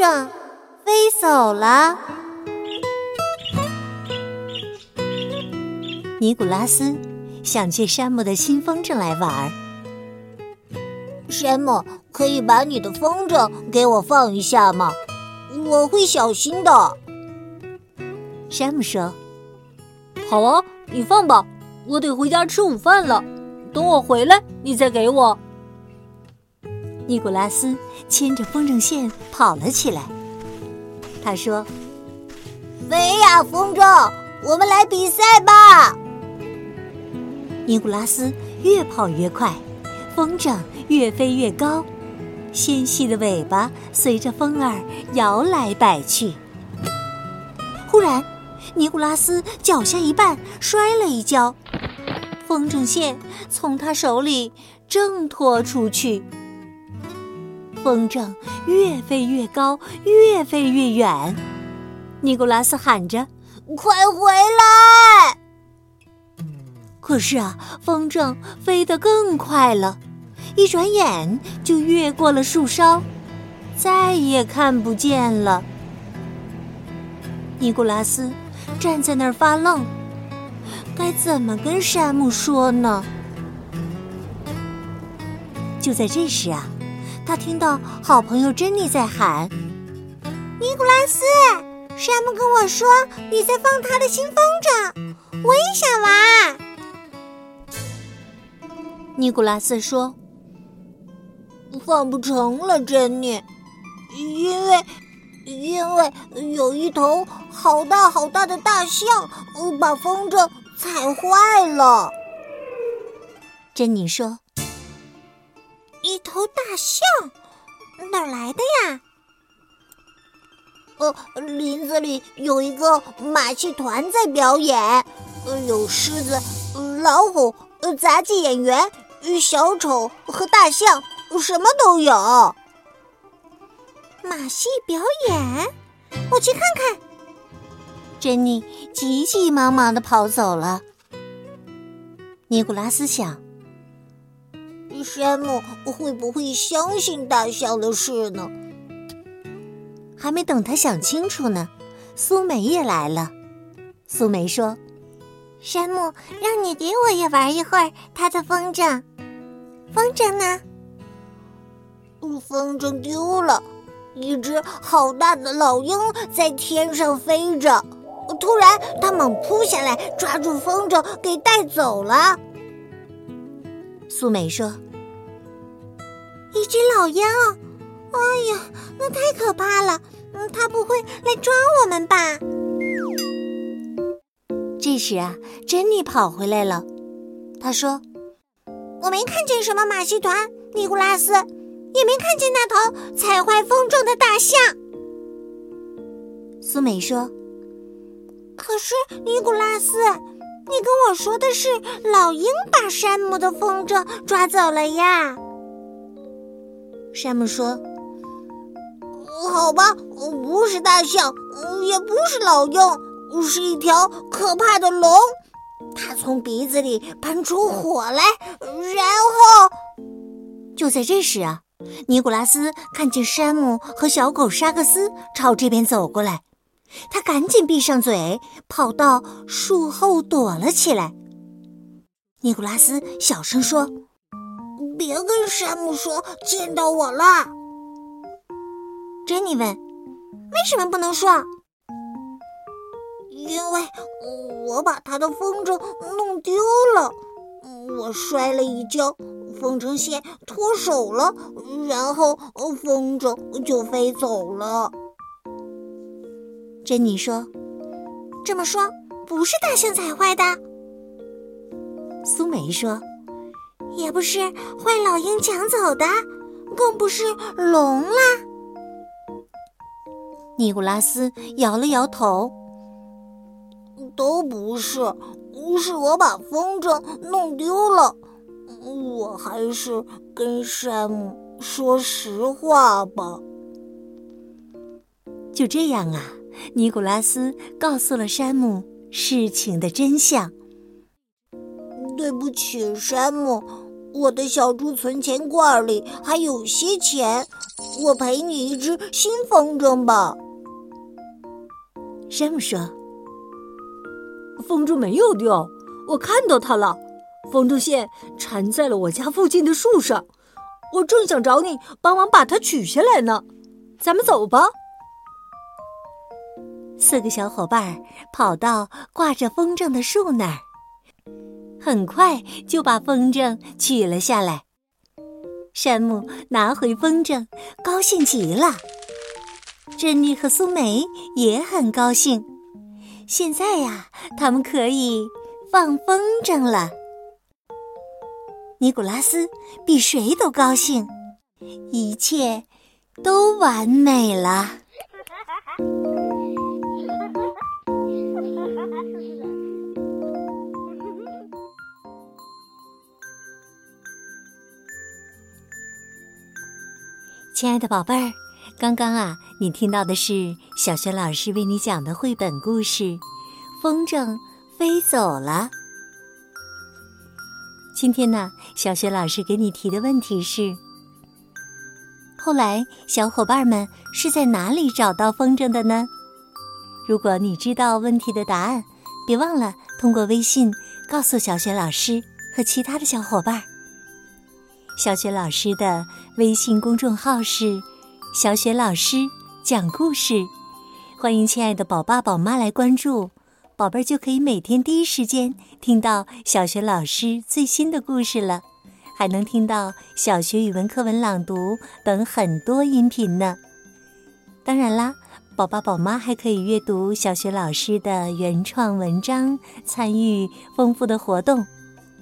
风筝飞走了。尼古拉斯想借山姆的新风筝来玩儿。山姆，可以把你的风筝给我放一下吗？我会小心的。山姆说：“好啊，你放吧，我得回家吃午饭了。等我回来，你再给我。”尼古拉斯牵着风筝线跑了起来。他说：“飞呀，风筝，我们来比赛吧！”尼古拉斯越跑越快，风筝越飞越高，纤细的尾巴随着风儿摇来摆去。忽然，尼古拉斯脚下一绊，摔了一跤，风筝线从他手里挣脱出去。风筝越飞越高，越飞越远。尼古拉斯喊着：“快回来！”可是啊，风筝飞得更快了，一转眼就越过了树梢，再也看不见了。尼古拉斯站在那儿发愣，该怎么跟山姆说呢？就在这时啊，他听到好朋友珍妮在喊：“尼古拉斯，山姆跟我说你在放他的新风筝，我也想玩。”尼古拉斯说：“放不成了，珍妮，因为因为有一头好大好大的大象把风筝踩坏了。”珍妮说：“一头大象哪儿来的呀？”“呃，林子里有一个马戏团在表演，呃，有狮子、老虎、杂技演员。”小丑和大象什么都有。马戏表演，我去看看。珍妮急急忙忙的跑走了。尼古拉斯想：山姆会不会相信大象的事呢？还没等他想清楚呢，苏梅也来了。苏梅说。山姆，让你给我也玩一会儿他的风筝。风筝呢？风筝丢了，一只好大的老鹰在天上飞着。突然，它猛扑下来，抓住风筝给带走了。苏梅说：“一只老鹰，哎呀，那太可怕了！嗯，它不会来抓我们吧？”这时啊，珍妮跑回来了。她说：“我没看见什么马戏团，尼古拉斯，也没看见那头踩坏风筝的大象。”苏美说：“可是尼古拉斯，你跟我说的是老鹰把山姆的风筝抓走了呀？”山姆说：“好吧，不是大象，也不是老鹰。”是一条可怕的龙，它从鼻子里喷出火来，然后就在这时啊，尼古拉斯看见山姆和小狗沙克斯朝这边走过来，他赶紧闭上嘴，跑到树后躲了起来。尼古拉斯小声说：“别跟山姆说见到我了。”珍妮问：“为什么不能说？”因为我把他的风筝弄丢了，我摔了一跤，风筝线脱手了，然后风筝就飞走了。珍妮说：“这么说，不是大象踩坏的。”苏梅说：“也不是坏老鹰抢走的，更不是龙啦。尼古拉斯摇了摇头，都不是，是我把风筝弄丢了。我还是跟山姆说实话吧。就这样啊，尼古拉斯告诉了山姆事情的真相。对不起，山姆，我的小猪存钱罐里还有些钱，我赔你一只新风筝吧。山姆说：“风筝没有掉，我看到它了。”风筝线缠在了我家附近的树上，我正想找你帮忙把它取下来呢。咱们走吧。四个小伙伴跑到挂着风筝的树那儿，很快就把风筝取了下来。山姆拿回风筝，高兴极了。珍妮和苏梅也很高兴。现在呀，他们可以放风筝了。尼古拉斯比谁都高兴，一切都完美了。亲爱的宝贝儿，刚刚啊，你听到的是小学老师为你讲的绘本故事《风筝飞走了》。今天呢，小雪老师给你提的问题是：后来小伙伴们是在哪里找到风筝的呢？如果你知道问题的答案，别忘了通过微信告诉小雪老师和其他的小伙伴。小雪老师的微信公众号是“小雪老师讲故事”，欢迎亲爱的宝爸宝妈来关注。宝贝儿就可以每天第一时间听到小学老师最新的故事了，还能听到小学语文课文朗读等很多音频呢。当然啦，宝爸宝妈还可以阅读小学老师的原创文章，参与丰富的活动。